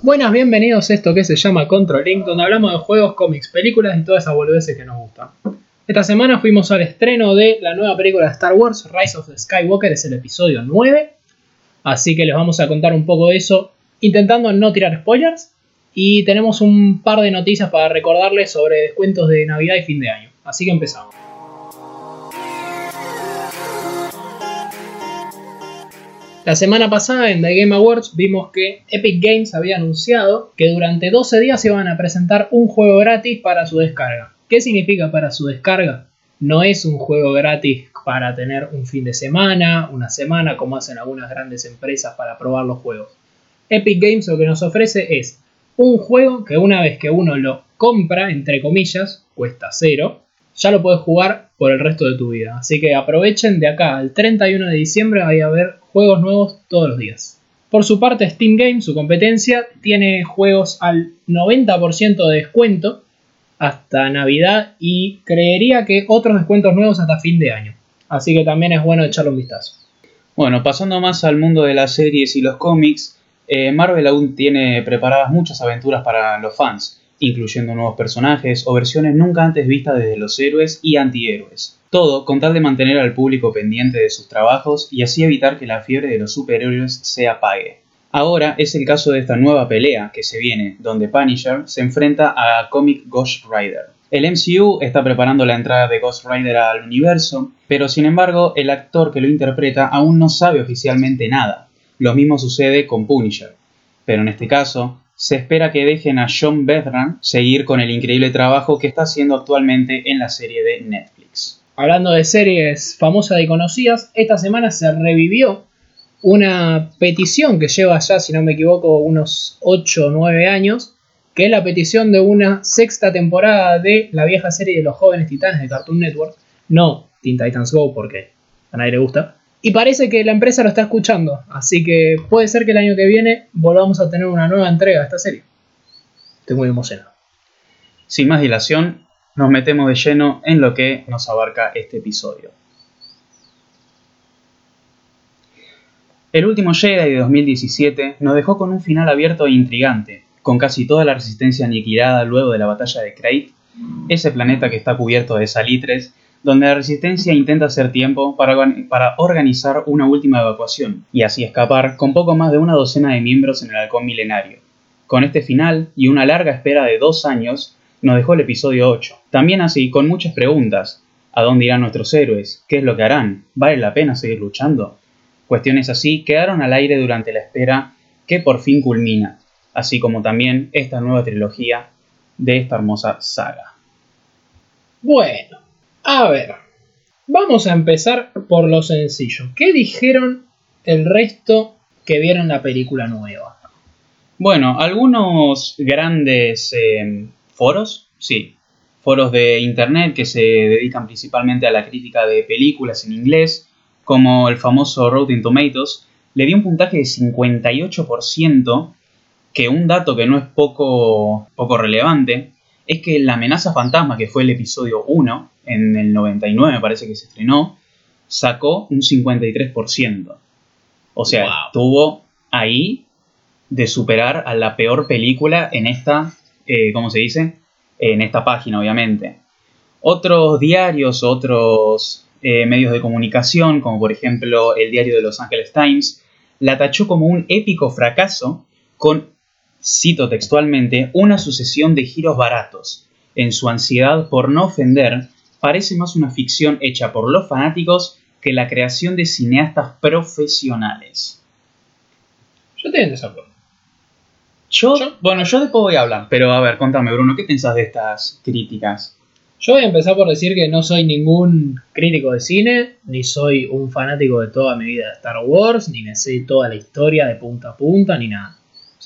Buenas, bienvenidos a esto que se llama Control Link, donde hablamos de juegos, cómics, películas y todas esas boludeces que nos gustan. Esta semana fuimos al estreno de la nueva película de Star Wars, Rise of the Skywalker, es el episodio 9. Así que les vamos a contar un poco de eso, intentando no tirar spoilers. Y tenemos un par de noticias para recordarles sobre descuentos de Navidad y fin de año. Así que empezamos. La semana pasada en The Game Awards vimos que Epic Games había anunciado que durante 12 días iban a presentar un juego gratis para su descarga. ¿Qué significa para su descarga? No es un juego gratis para tener un fin de semana, una semana, como hacen algunas grandes empresas para probar los juegos. Epic Games lo que nos ofrece es un juego que una vez que uno lo compra, entre comillas, cuesta cero, ya lo puedes jugar por el resto de tu vida. Así que aprovechen de acá al 31 de diciembre, va a haber juegos nuevos todos los días. Por su parte, Steam Games, su competencia, tiene juegos al 90% de descuento hasta Navidad y creería que otros descuentos nuevos hasta fin de año. Así que también es bueno echarle un vistazo. Bueno, pasando más al mundo de las series y los cómics, eh, Marvel aún tiene preparadas muchas aventuras para los fans, incluyendo nuevos personajes o versiones nunca antes vistas desde los héroes y antihéroes. Todo con tal de mantener al público pendiente de sus trabajos y así evitar que la fiebre de los superhéroes se apague. Ahora es el caso de esta nueva pelea que se viene, donde Punisher se enfrenta a Comic Ghost Rider. El MCU está preparando la entrada de Ghost Rider al universo, pero sin embargo el actor que lo interpreta aún no sabe oficialmente nada. Lo mismo sucede con Punisher. Pero en este caso, se espera que dejen a John Bethran seguir con el increíble trabajo que está haciendo actualmente en la serie de Netflix. Hablando de series famosas y conocidas, esta semana se revivió una petición que lleva ya, si no me equivoco, unos 8 o 9 años, que es la petición de una sexta temporada de la vieja serie de los jóvenes titanes de Cartoon Network, no Teen Titans Go porque a nadie le gusta, y parece que la empresa lo está escuchando, así que puede ser que el año que viene volvamos a tener una nueva entrega de esta serie. Estoy muy emocionado. Sin más dilación, nos metemos de lleno en lo que nos abarca este episodio. El último Jedi de 2017 nos dejó con un final abierto e intrigante, con casi toda la resistencia aniquilada luego de la batalla de Krayt, ese planeta que está cubierto de salitres, donde la resistencia intenta hacer tiempo para, organizar una última evacuación, y así escapar con poco más de una docena de miembros en el halcón milenario. Con este final y una larga espera de dos años, nos dejó el episodio 8. También así, con muchas preguntas. ¿A dónde irán nuestros héroes? ¿Qué es lo que harán? ¿Vale la pena seguir luchando? Cuestiones así quedaron al aire durante la espera que por fin culmina, así como también esta nueva trilogía de esta hermosa saga. Bueno, a ver, vamos a empezar por lo sencillo. ¿Qué dijeron el resto que vieron la película nueva? Bueno, algunos grandes eh, foros, sí, foros de internet que se dedican principalmente a la crítica de películas en inglés, como el famoso Rotten Tomatoes, le dio un puntaje de 58%, que un dato que no es poco, poco relevante, es que La amenaza fantasma, que fue el episodio 1, en el 99 me parece que se estrenó, sacó un 53%. O sea, tuvo ahí de superar a la peor película en esta eh, ¿cómo se dice? En esta página, obviamente. Otros diarios, otros eh, medios de comunicación, como por ejemplo el diario de Los Angeles Times, la tachó como un épico fracaso con, cito textualmente, una sucesión de giros baratos. En su ansiedad por no ofender, parece más una ficción hecha por los fanáticos que la creación de cineastas profesionales. Yo estoy en desacuerdo. Yo, bueno, yo después voy a hablar, pero a ver, contame, Bruno, ¿qué pensás de estas críticas? Yo voy a empezar por decir que no soy ningún crítico de cine, ni soy un fanático de toda mi vida de Star Wars, ni me sé toda la historia de punta a punta, ni nada.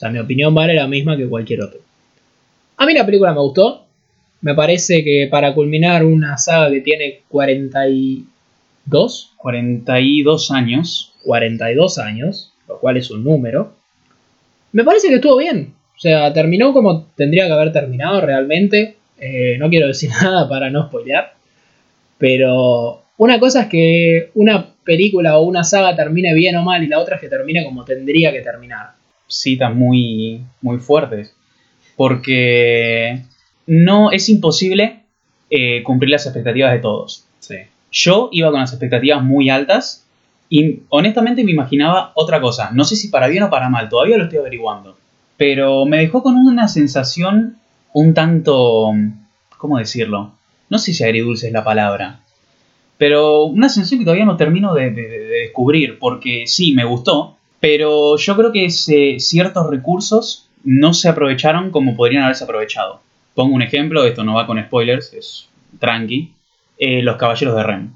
O sea, mi opinión vale la misma que cualquier otro. A mí la película me gustó. Me parece que para culminar una saga que tiene 42, 42 años, 42 años, lo cual es un número, me parece que estuvo bien. O sea, terminó como tendría que haber terminado realmente. Eh, no quiero decir nada para no spoilear. Pero una cosa es que una película o una saga termine bien o mal y la otra es que termine como tendría que terminar. Citas muy, muy fuertes. Porque no es imposible eh, cumplir las expectativas de todos. Sí. Yo iba con las expectativas muy altas y honestamente me imaginaba otra cosa. No sé si para bien o para mal, todavía lo estoy averiguando. Pero me dejó con una sensación un tanto... ¿Cómo decirlo? No sé si agridulce es la palabra. Pero una sensación que todavía no termino de, de- de descubrir, porque sí, me gustó, pero yo creo que ciertos recursos no se aprovecharon como podrían haberse aprovechado. Pongo un ejemplo, esto no va con spoilers, es tranqui. eh, los Caballeros de Ren.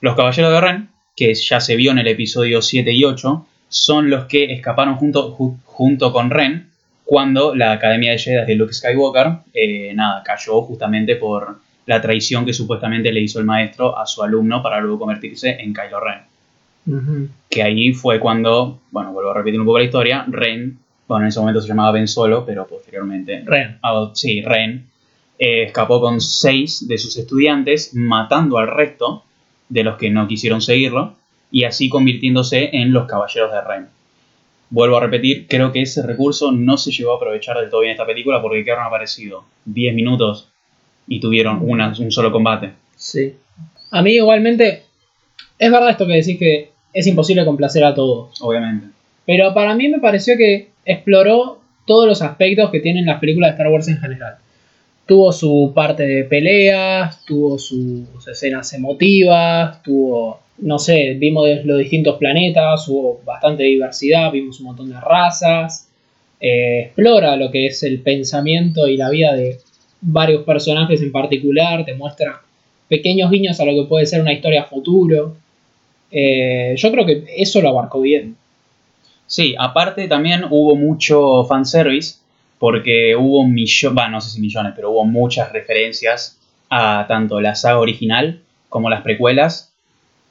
Los Caballeros de Ren, que ya se vio en el episodio 7 y 8, son los que escaparon junto, ju- junto con Ren cuando la Academia de Jedi de Luke Skywalker, eh, nada, cayó justamente por la traición que supuestamente le hizo el maestro a su alumno para luego convertirse en Kylo Ren. Que ahí fue cuando, bueno, vuelvo a repetir un poco la historia, Ren, bueno, en ese momento se llamaba Ben Solo, pero posteriormente Ren. Ah, sí, Ren, eh, escapó con seis de sus estudiantes, matando al resto de los que no quisieron seguirlo, y así convirtiéndose en los caballeros de Ren. Vuelvo a repetir, creo que ese recurso no se llegó a aprovechar del todo bien en esta película porque quedaron aparecido 10 minutos y tuvieron una- un solo combate. Sí. A mí igualmente, es verdad esto que decís que es imposible complacer a todos. Obviamente. Pero para mí me pareció que exploró todos los aspectos que tienen las películas de Star Wars en general. Tuvo su parte de peleas, tuvo sus escenas emotivas, tuvo, no sé, vimos los distintos planetas, hubo bastante diversidad, vimos un montón de razas. eh, explora lo que es el pensamiento y la vida de varios personajes en particular, te muestra pequeños guiños a lo que puede ser una historia futuro. Eh, yo creo que eso lo abarcó bien. Sí, aparte también hubo mucho fanservice, porque hubo millones, bueno, no sé si millones, pero hubo muchas referencias a tanto la saga original como las precuelas,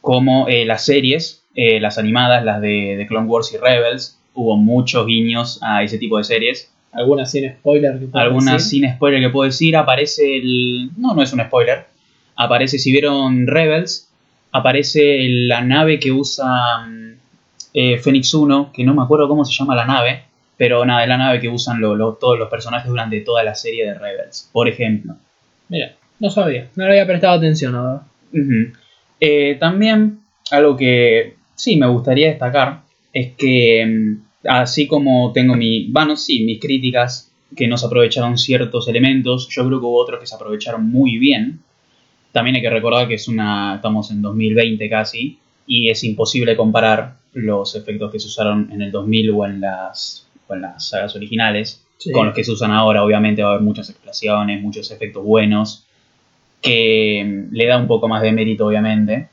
como eh, las series, eh, las animadas, las de, de Clone Wars y Rebels. Hubo muchos guiños a ese tipo de series. Algunas sin spoiler. que puedas Algunas decir? sin spoiler que puedo decir, aparece el... No, no es un spoiler. Aparece, si vieron Rebels, aparece la nave que usa mm, eh, Phoenix 1, que no me acuerdo cómo se llama la nave, pero nada, es la nave que usan lo- lo- todos los personajes durante toda la serie de Rebels, por ejemplo. Mira, no sabía, no le había prestado atención ahora. Eh, también algo que sí me gustaría destacar es que mm, así como tengo mi, bueno, sí, mis críticas que no se aprovecharon ciertos elementos, yo creo que hubo otros que se aprovecharon muy bien. También hay que recordar que es una, estamos en 2020 casi y es imposible comparar los efectos que se usaron en el 2000 o en las, o en las sagas originales Sí. con los que se usan ahora. Obviamente va a haber muchas explosiones, muchos efectos buenos, que mm, le da un poco más de mérito, obviamente.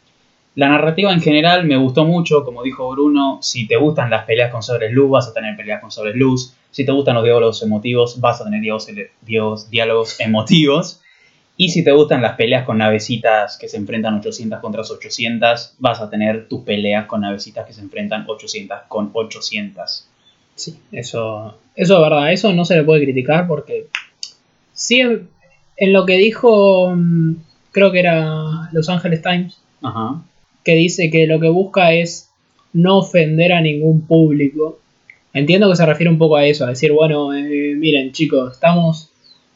La narrativa en general me gustó mucho, como dijo Bruno, si te gustan las peleas con sables luz, vas a tener peleas con sables luz, si te gustan los diálogos emotivos, vas a tener diálogos- diálogos emotivos, y si te gustan las peleas con navecitas que se enfrentan 800 contra 800, vas a tener tus peleas con navecitas que se enfrentan 800 con 800. Sí, eso, eso es verdad, eso no se le puede criticar porque sí, en lo que dijo, mm, creo que era Los Angeles Times, Ajá. que dice que lo que busca es no ofender a ningún público. Entiendo que se refiere un poco a eso, a decir, bueno, eh, miren chicos, estamos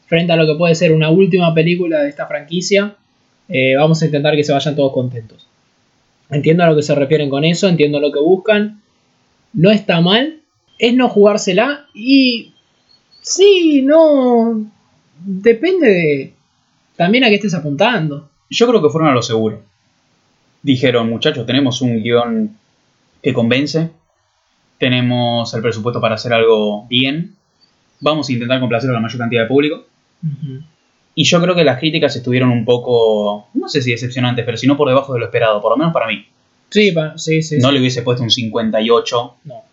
frente a lo que puede ser una última película de esta franquicia, eh, vamos a intentar que se vayan todos contentos. Entiendo a lo que se refieren con eso, entiendo lo que buscan, no está mal, es no jugársela y sí, no, depende de también a qué estés apuntando. Yo creo que fueron a lo seguro. Dijeron, muchachos, tenemos un guion que convence, tenemos el presupuesto para hacer algo bien, vamos a intentar complacer a la mayor cantidad de público. Y yo creo que las críticas estuvieron un poco, no sé si decepcionantes, pero si no por debajo de lo esperado, por lo menos para mí. Sí, pa- sí, sí. No sí. le hubiese puesto un 58. No.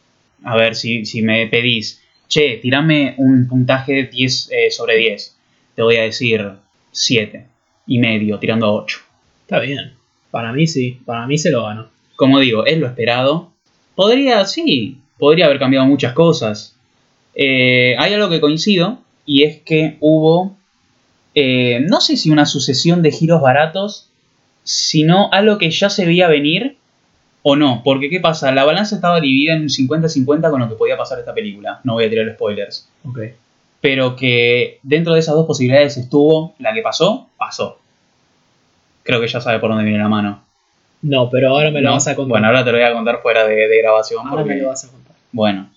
A ver, si, si me pedís, che, tirame un puntaje 10 eh, sobre 10, te voy a decir 7 y medio, tirando a 8. Está bien. Para mí sí, para mí se lo ganó. Como digo, es lo esperado. Podría, sí, podría haber cambiado muchas cosas. Eh, hay algo que coincido y es que hubo, eh, no sé si una sucesión de giros baratos, sino algo que ya se veía venir o no, porque ¿qué pasa? La balanza estaba dividida en un 50-50 con lo que podía pasar esta película. No voy a tirar spoilers. Ok. Pero que dentro de esas dos posibilidades estuvo, la que pasó, pasó. Creo que ya sabe por dónde viene la mano. No, pero ahora me lo ¿No? vas a contar. Bueno, ahora te lo voy a contar fuera de, de grabación. ahora porque- me lo vas a contar. Bueno,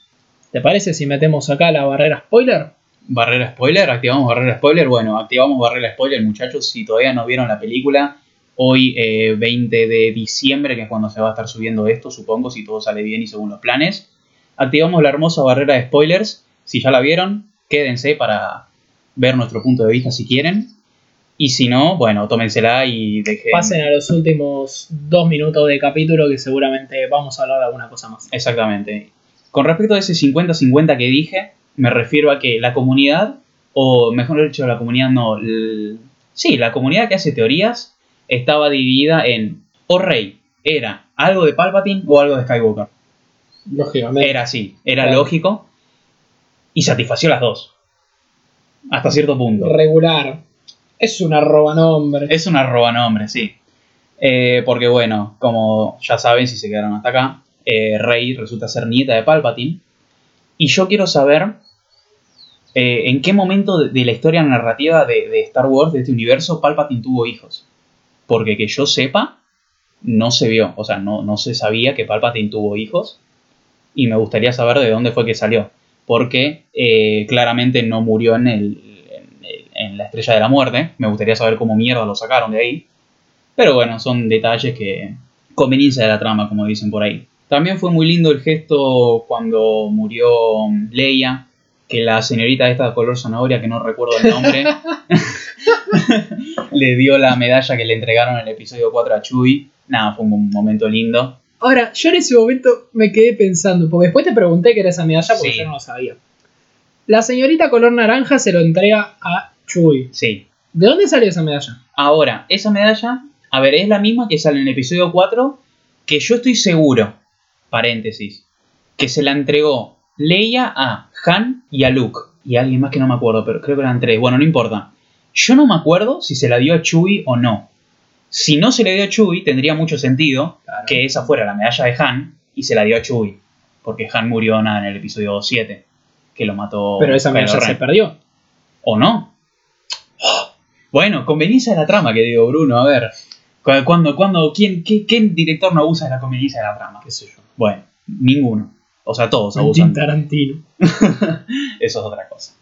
¿Te parece si metemos acá la barrera spoiler? Barrera spoiler, activamos barrera spoiler. Bueno, activamos barrera spoiler, muchachos. Si todavía no vieron la película, hoy eh, 20 de diciembre, que es cuando se va a estar subiendo esto, supongo, si todo sale bien y según los planes. Activamos la hermosa barrera de spoilers. Si ya la vieron, quédense para ver nuestro punto de vista si quieren. Y si no, bueno, tómensela y dejen. Pasen a los últimos dos minutos de capítulo que seguramente vamos a hablar de alguna cosa más. Exactamente. Con respecto a ese 50-50 que dije, me refiero a que la comunidad, o mejor dicho, la comunidad no, sí, la comunidad que hace teorías estaba dividida en o Rey era algo de Palpatine o algo de Skywalker. Lógicamente. Era así, era Claro. lógico y satisfació las dos. Hasta cierto punto. Regular. Es una roba nombre. Es una roba nombre, sí. Eh, porque bueno, como ya saben, si se quedaron hasta acá, eh, Rey resulta ser nieta de Palpatine. Y yo quiero saber eh, en qué momento de, la historia narrativa de, Star Wars, de este universo, Palpatine tuvo hijos. Porque que yo sepa, no se vio, o sea, no, no se sabía que Palpatine tuvo hijos. Y me gustaría saber de dónde fue que salió. Porque eh, claramente no murió en, el- en la estrella de la muerte. Me gustaría saber cómo mierda lo sacaron de ahí. Pero bueno, son detalles que. conveniencia de la trama, como dicen por ahí. También fue muy lindo el gesto cuando murió Leia, que la señorita esta de color zanahoria, que no recuerdo el nombre, le dio la medalla que le entregaron en el episodio 4 a Chewie. Nada, fue un momento lindo. Ahora, yo en ese momento me quedé pensando, porque después te pregunté qué era esa medalla porque Sí. yo no lo sabía. La señorita color naranja se lo entrega a Chewie. Sí. ¿De dónde salió esa medalla? Ahora, esa medalla, a ver, es la misma que sale en el episodio 4, que yo estoy seguro, paréntesis, que se la entregó Leia a Han y a Luke. Y a alguien más que no me acuerdo, pero creo que eran tres. Bueno, no importa. Yo no me acuerdo si se la dio a Chewie o no. Si no se le dio a Chewie, tendría mucho sentido Claro. que esa fuera la medalla de Han y se la dio a Chewie. Porque Han murió nada en el episodio 7, que lo mató. Pero esa medalla se Ren. perdió. ¿O no? Bueno, conveniencia de la trama, que digo, Bruno, a ver. cu- ¿Cuándo, cuándo, quién, qué, qué director no abusa de la conveniencia de la trama? ¿Qué sé yo? Bueno, ninguno. O sea, todos abusan. Tarantino. Eso es otra cosa.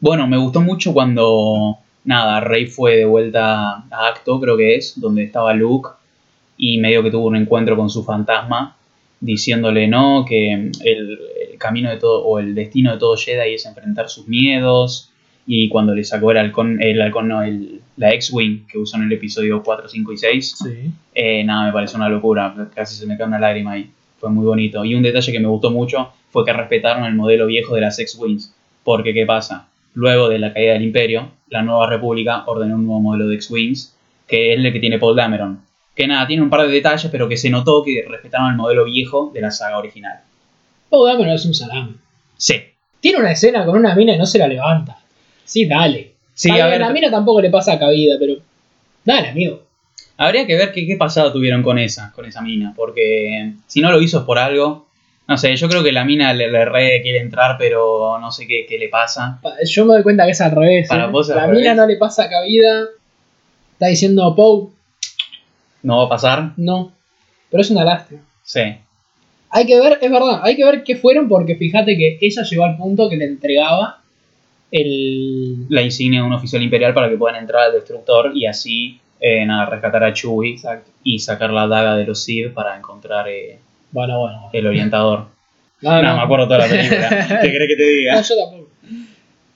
Bueno, me gustó mucho cuando, nada, Rey fue de vuelta a Acto, creo que es, donde estaba Luke, y medio que tuvo un encuentro con su fantasma, diciéndole, no, que el, el camino de todo, o el destino de todo Jedi es enfrentar sus miedos, y cuando le sacó el halcón, el halcón no, el, la X-Wing que usó en el episodio 4, 5 y 6, Sí. eh, nada, me pareció una locura. Casi se me cae una lágrima ahí. Fue muy bonito. Y un detalle que me gustó mucho fue que respetaron el modelo viejo de las X-Wings. Porque, ¿qué pasa? Luego de la caída del Imperio, la Nueva República ordenó un nuevo modelo de X-Wings, que es el que tiene Paul Dameron. Que nada, tiene un par de detalles, pero que se notó que respetaron el modelo viejo de la saga original. Oh, dámelo, es un salame. Sí. Tiene una escena con una mina y no se la levanta. Sí, dale. Sí, a ver, la mina tampoco le pasa cabida, pero. Dale, amigo. Habría que ver qué, qué pasado tuvieron con esa, con esa mina. Porque si no lo hizo es por algo. No sé, yo creo que la mina le, le re quiere entrar, pero no sé qué, qué le pasa. Pa- Yo me doy cuenta que es al revés. Para ¿eh? vos es la al mina revés. no le pasa cabida. Está diciendo Poe, ¿No va a pasar? no. Pero es una lástima. Sí. Hay que ver, es verdad, hay que ver qué fueron porque fíjate que ella llegó al punto que le entregaba el... La insignia de un oficial imperial para que puedan entrar al destructor y así eh, nada, rescatar a Chewie Exacto. y sacar la daga de los Sith para encontrar eh, Bueno, bueno. el orientador. No, No, me acuerdo toda la película. ¿Qué crees que te No, diga? yo tampoco.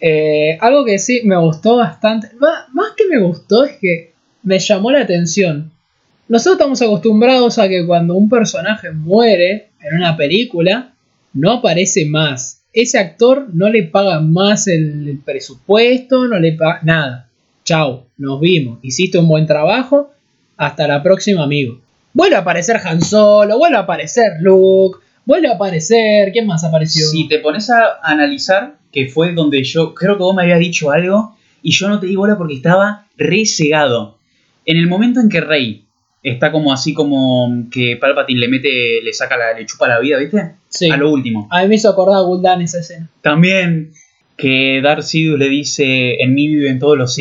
Eh, algo que sí me gustó bastante, ma- más que me gustó es que me llamó la atención. Nosotros estamos acostumbrados a que cuando un personaje muere en una película, no aparece más. Ese actor no le paga más el presupuesto, no le paga nada. Chau, nos vimos. Hiciste un buen trabajo. Hasta la próxima, amigo. Vuelve a aparecer Han Solo, vuelve a aparecer Luke, vuelve a aparecer. ¿Quién más apareció? Si te pones a analizar, que fue donde yo creo que vos me habías dicho algo y yo no te di bola porque estaba re cegado. En el momento en que Rey está como así como que Palpatine le mete, le saca la, le chupa la vida, ¿viste? Sí. A lo último. A mí me hizo acordar a Gul'dan esa escena. También que Darth Sidious le dice, en mí viven todos los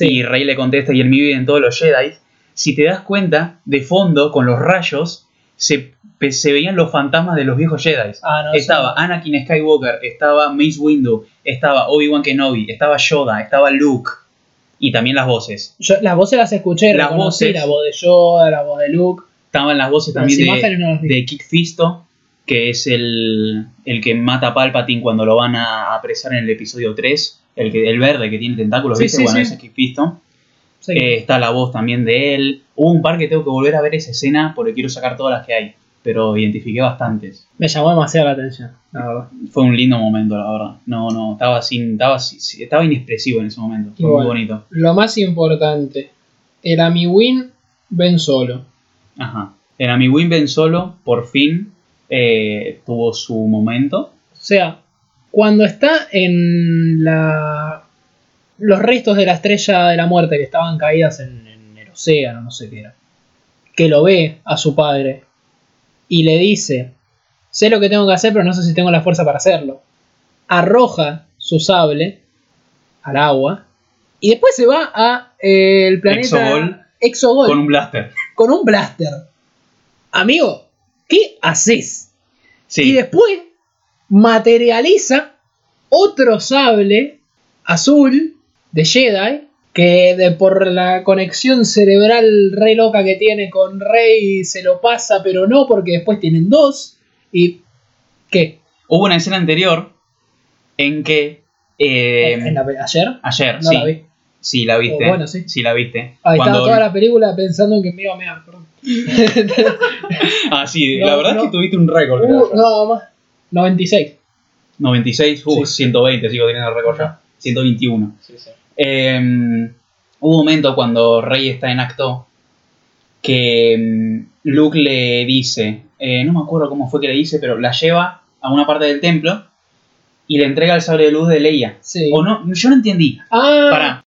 Y Rey le contesta, y en mí viven todos los Jedi. Si te das cuenta, de fondo, con los rayos, se, se veían los fantasmas de los viejos Jedi. Ah, no, Estaba sí. Anakin Skywalker, estaba Mace Windu, estaba Obi-Wan Kenobi, estaba Yoda, estaba Luke, y también las voces. Yo las voces las escuché, Las voces. la voz de Yoda, la voz de Luke. Estaban las voces Las también de, no de Kik Fisto, que es el, el que mata a Palpatine cuando lo van a apresar en el episodio 3. El, que, el verde que tiene tentáculos, Sí, ¿viste? sí, bueno, sí. ese es Kik Fisto. Sí. Eh, está la voz también de él. Hubo un par que tengo que volver a ver esa escena porque quiero sacar todas las que hay. Pero identifiqué bastantes. Me llamó demasiado la atención, la verdad. Fue un lindo momento, la verdad. No, no, estaba sin, estaba, estaba inexpresivo en ese momento. Fue muy bonito. Lo más importante, el Amiwin ven solo. Ajá. El Amiwin Ben Solo, por fin, eh, tuvo su momento. O sea, cuando está en la los restos de la estrella de la muerte que estaban caídas en, en el océano, no sé qué era, que lo ve a su padre y le dice, sé lo que tengo que hacer, pero no sé si tengo la fuerza para hacerlo. Arroja su sable al agua y después se va a eh, el planeta Exogol. Exogol Con un blaster. con un blaster. Amigo, ¿qué haces? Sí. Y después materializa otro sable azul de Jedi que de por la conexión cerebral re loca que tiene con Rey se lo pasa, pero no porque después tienen dos. ¿Y qué? Hubo una escena anterior en que. eh, ¿En la- ¿Ayer? ayer, No sí. la vi. Sí, la viste. Oh, bueno, sí. la viste. Ahí Cuando- estaba toda la película pensando en que me iba a mear. perdón. Ah, sí, No, la verdad no. es que tuviste un récord. Uh, no, más. 96. 96, uh, Sí. 120 sigo teniendo el récord ya. 121. Sí, sí. Eh, hubo un momento cuando Rey está en acto que mm, Luke le dice, eh, no me acuerdo cómo fue que le dice, pero la lleva a una parte del templo y le entrega el sable de luz de Leia. Sí. O no, yo no entendí. Ah, Para.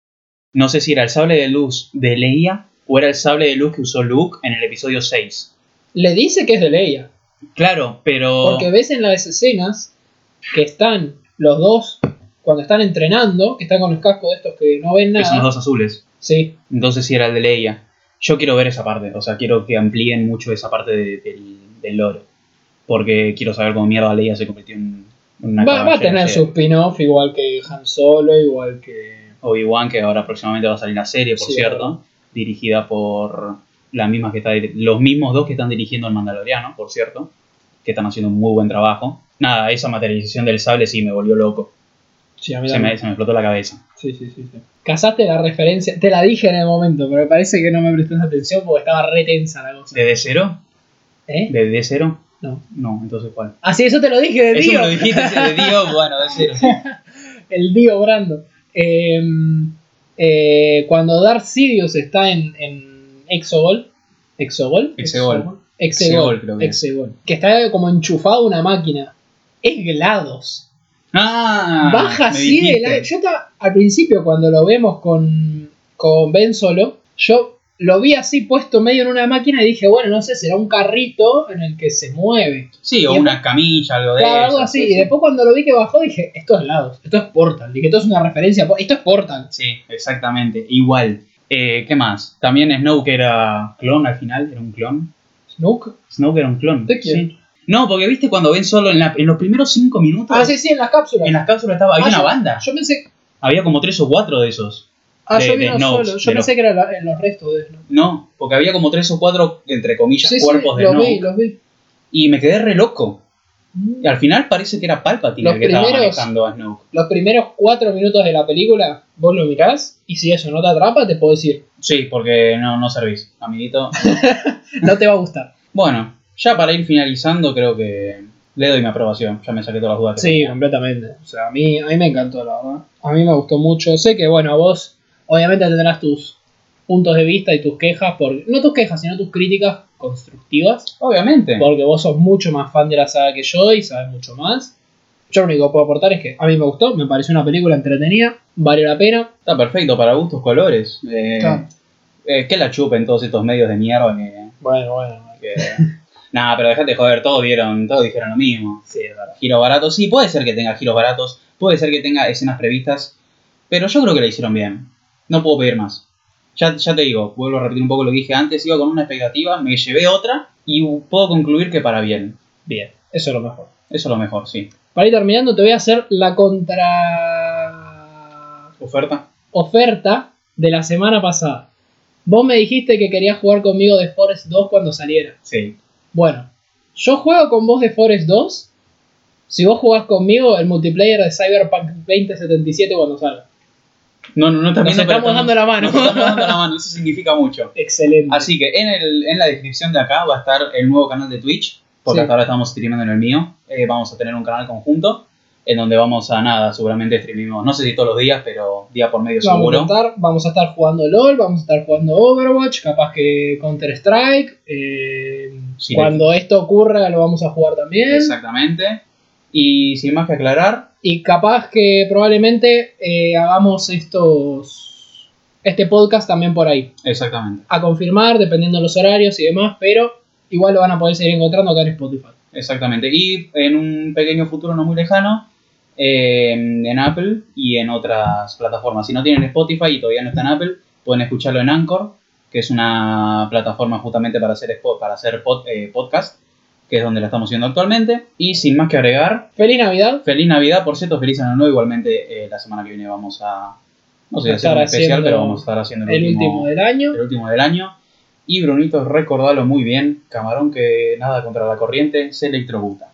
No sé si era el sable de luz de Leia o era el sable de luz que usó Luke en el episodio 6. le dice que es de Leia. Claro, pero. Porque ves en las escenas que están los dos cuando están entrenando, que están con los cascos de estos que no ven que son los nada. dos azules. Sí, Entonces sí era el de Leia. Yo quiero ver esa parte, o sea, quiero que amplíen mucho esa parte de- del, del lore. Porque quiero saber cómo mierda Leia se convirtió en una va, va a tener su spin-off igual que Han Solo, igual que... Obi-Wan, que ahora próximamente va a salir la serie, por Sí, cierto, dirigida por la misma que está los mismos dos que están dirigiendo el Mandaloriano, por cierto, que están haciendo un muy buen trabajo. Nada, esa materialización del sable sí me volvió loco. Sí, a mí Se me, se me explotó la cabeza. Sí, sí, sí, sí. Casaste la referencia, te la dije en el momento, pero me parece que no me prestaste atención porque estaba re tensa la cosa. ¿De D0? ¿Eh? ¿De D0? No. No, entonces ¿cuál? Ah, sí, eso te lo dije de Eso Dio. me lo dijiste, de Dio, bueno, D0. sí. el Dio Brando. Eh, eh, cuando Darth Sidious está en, en Exogol, ¿Exogol? Exegol. Exegol, creo que. Exegol. Que está como enchufado una máquina. Es GLaDOS. Ah, Baja así del aire. Yo estaba, al principio, cuando lo vemos con, con Ben Solo, yo lo vi así puesto medio en una máquina y dije, bueno, no sé, será un carrito en el que se mueve. Sí, o una camilla, algo de algo así. sí, Y después cuando lo vi que bajó dije, esto es GLaDOS, esto es Portal. Dije, esto es una referencia. Esto es Portal. Sí, exactamente. Igual. Eh, ¿Qué más? También Snoke era clon al final, era un clon. Snoke. Snoke era un clon. ¿De quién? Sí. No, porque viste cuando ven solo en, la- en los primeros cinco minutos. Ah, sí, sí, en las cápsulas. En las cápsulas estaba, había Ah, una yo- banda. Yo pensé. Había como tres o cuatro de esos. Ah, De- yo vi de uno Snopes, solo. Yo de pensé los- que era la- en los restos de Snoke. No, porque había como tres o cuatro, entre comillas, Sí, sí, cuerpos de los Snoke. vi, los vi. Y me quedé re loco. Y al final parece que era Palpatine Los el que estaba primeros- manejando a Snoke. Los primeros cuatro minutos de la película, vos lo mirás y si eso no te atrapa, te puedo decir, Sí, porque no, no servís, amiguito. no te va a gustar. bueno, ya para ir finalizando, creo que le doy mi aprobación. Ya me saqué todas las dudas. Sí, tenía. completamente. O sea, a mí, a mí me encantó, la verdad. A mí me gustó mucho. Sé que, bueno, vos obviamente tendrás tus puntos de vista y tus quejas, por, no tus quejas, sino tus críticas constructivas, Obviamente. porque vos sos mucho más fan de la saga que yo y sabes mucho más. Yo lo único que puedo aportar es que a mí me gustó, me pareció una película entretenida, vale la pena. Está perfecto para gustos colores. Eh, Claro. Eh, que la chupen todos estos medios de mierda que... Bueno, bueno. que... Nah, pero dejate de joder, todos dieron, todos dijeron lo mismo. Sí, es verdad. Giros baratos, sí, puede ser que tenga giros baratos, puede ser que tenga escenas previstas, pero yo creo que la hicieron bien. No puedo pedir más. Ya, ya te digo, vuelvo a repetir un poco lo que dije antes, iba con una expectativa, me llevé otra y puedo concluir que para bien. Bien, eso es lo mejor. Eso es lo mejor, sí. Para ir terminando, te voy a hacer la contra ¿Oferta? oferta de la semana pasada. Vos me dijiste que querías jugar conmigo de Forest 2 cuando saliera. Sí. Bueno, yo juego con vos de Forest 2 si vos jugás conmigo el multiplayer de Cyberpunk 2077 cuando salga. No, no, no está Nos pero estamos dando la mano. Nos estamos dando la mano, eso significa mucho. Excelente. Así que en, el, en la descripción de acá va a estar el nuevo canal de Twitch, porque Sí. hasta ahora estamos streamando en el mío. Eh, vamos a tener un canal conjunto, en donde vamos a nada, seguramente streamimos, no sé si todos los días, pero día por medio Vamos a, seguro. estar, vamos a estar jugando LOL, vamos a estar jugando Overwatch, capaz que Counter Strike. eh, Sí, cuando esto ocurra lo vamos a jugar también. Exactamente. Y sin más que aclarar, Y capaz que probablemente eh, hagamos estos este podcast también por ahí. exactamente, A confirmar, dependiendo de los horarios y demás, pero igual lo van a poder seguir encontrando acá en Spotify. exactamente. Y en un pequeño futuro no muy lejano, eh, en Apple y en otras plataformas. Si no tienen Spotify y todavía no está en Apple, pueden escucharlo en Anchor, que es una plataforma justamente para hacer, para hacer pod- eh, podcast, que es donde la estamos haciendo actualmente. Y sin más que agregar, Feliz Navidad. feliz Navidad, por cierto, feliz año nuevo. Igualmente, eh, la semana que viene vamos a. No sé, hacer un especial, pero vamos a estar haciendo El último del año. el último del año. Y Brunito, recordalo muy bien, camarón que nada contra la corriente se electrocuta.